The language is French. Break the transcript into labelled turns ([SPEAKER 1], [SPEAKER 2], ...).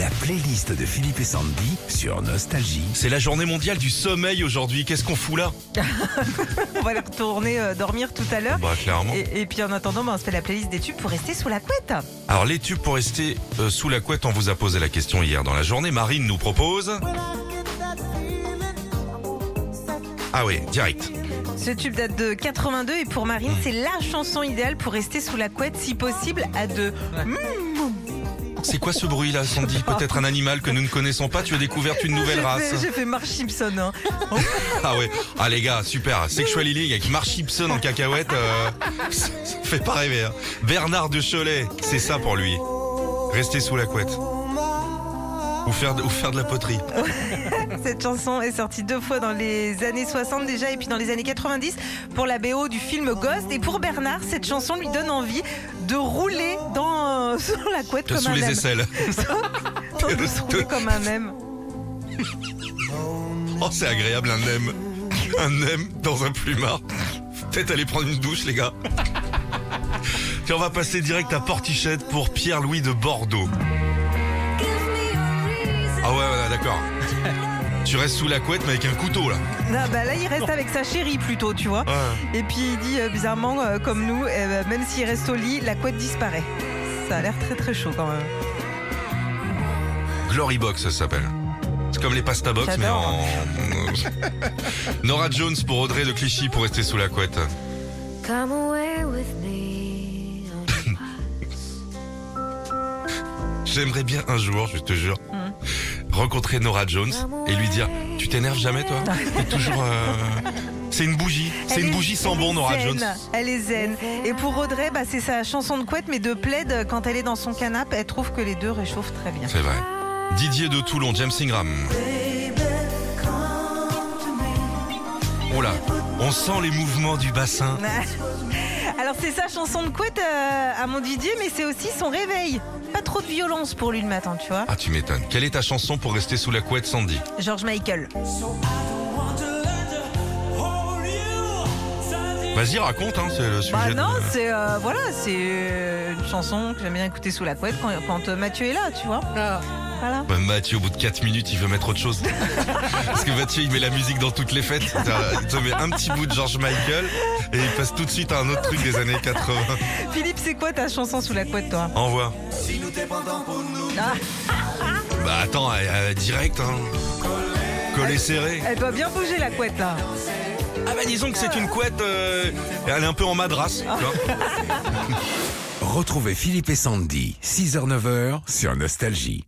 [SPEAKER 1] La playlist de Philippe et Sandy sur Nostalgie.
[SPEAKER 2] C'est la journée mondiale du sommeil aujourd'hui. Qu'est-ce qu'on fout là?
[SPEAKER 3] On va aller retourner euh, dormir tout à l'heure.
[SPEAKER 2] Bah clairement.
[SPEAKER 3] Et, et puis en attendant, bah, on se fait la playlist des tubes pour rester sous la couette.
[SPEAKER 2] Alors les tubes pour rester euh, sous la couette, on vous a posé la question hier dans la journée. Marine nous propose. Ah oui, direct.
[SPEAKER 3] Ce tube date de 82 et pour Marine, c'est la chanson idéale pour rester sous la couette, si possible à deux.
[SPEAKER 2] C'est quoi ce bruit là, Sandy? Peut-être un animal que nous ne connaissons pas. Tu as découvert une nouvelle race.
[SPEAKER 3] J'ai fait Marge Simpson. hein.
[SPEAKER 2] Ah ouais. Ah les gars, super. Sexual Healing avec Mark Gibson en cacahuète. euh, ça fait pas rêver. hein. Bernard de Cholet, c'est ça pour lui. Rester sous la couette. Ou faire de, ou faire de la poterie.
[SPEAKER 3] Cette chanson est sortie deux fois dans les années 60 déjà et puis dans les années 90 pour la BO du film Ghost. Et pour Bernard, cette chanson lui donne envie de rouler dans, sur la couette comme
[SPEAKER 2] Sous
[SPEAKER 3] un
[SPEAKER 2] les
[SPEAKER 3] même.
[SPEAKER 2] aisselle.
[SPEAKER 3] de se rouler comme un même.
[SPEAKER 2] Oh, c'est agréable un nem. Un nem dans un plumard. Peut-être aller prendre une douche, les gars. Tiens, on va passer direct à Portichette pour Pierre-Louis de Bordeaux. Ah ouais, ouais, d'accord. Tu restes sous la couette, mais avec un couteau, là.
[SPEAKER 3] Non, bah là, il reste avec sa chérie plutôt, tu vois.
[SPEAKER 2] Ouais.
[SPEAKER 3] Et puis il dit euh, bizarrement, euh, comme nous, euh, même s'il reste au lit, la couette disparaît. Ça a l'air très très chaud quand même.
[SPEAKER 2] Glory Box, ça s'appelle. C'est comme les pasta box, mais en. Nora Jones pour Audrey de Clichy pour rester sous la couette.
[SPEAKER 4] Come away with me.
[SPEAKER 2] J'aimerais bien un jour, je te jure, rencontrer Nora Jones et lui dire Tu t'énerves jamais, toi T'es toujours. euh, C'est une bougie. C'est une bougie sans bon, Nora
[SPEAKER 3] zen,
[SPEAKER 2] Jones.
[SPEAKER 3] Elle est zen. Et pour Audrey, bah, c'est sa chanson de couette, mais de plaid quand elle est dans son canapé. Elle trouve que les deux réchauffent très bien.
[SPEAKER 2] C'est vrai. Didier de Toulon, James Ingram. Oh là, on sent les mouvements du bassin.
[SPEAKER 3] Alors c'est sa chanson de couette euh, à mon Didier, mais c'est aussi son réveil. Pas trop de violence pour lui le matin, tu vois.
[SPEAKER 2] Ah, tu m'étonnes. Quelle est ta chanson pour rester sous la couette, Sandy?
[SPEAKER 3] George Michael.
[SPEAKER 2] Vas-y, raconte, hein, c'est le sujet.
[SPEAKER 3] Bah
[SPEAKER 2] de-
[SPEAKER 3] non, c'est euh, voilà, c'est euh, une chanson que j'aime bien écouter sous la couette quand, quand, euh, Mathieu est là, tu vois. Voilà.
[SPEAKER 2] Bah, Mathieu, au bout de 4 minutes, il veut mettre autre chose. Parce que Mathieu, il met la musique dans toutes les fêtes. Il te met un petit bout de George Michael et il passe tout de suite à un autre truc des années 80.
[SPEAKER 3] Philippe, c'est quoi ta chanson sous la couette, toi?
[SPEAKER 2] Envoie.
[SPEAKER 3] Ah,
[SPEAKER 2] Bah attends, euh, direct, hein. Collé serré.
[SPEAKER 3] Elle doit bien bouger la couette là.
[SPEAKER 2] Ah bah disons que c'est une couette, euh, elle est un peu en madras.
[SPEAKER 1] Retrouvez Philippe et Sandy, 6h-9h sur Nostalgie.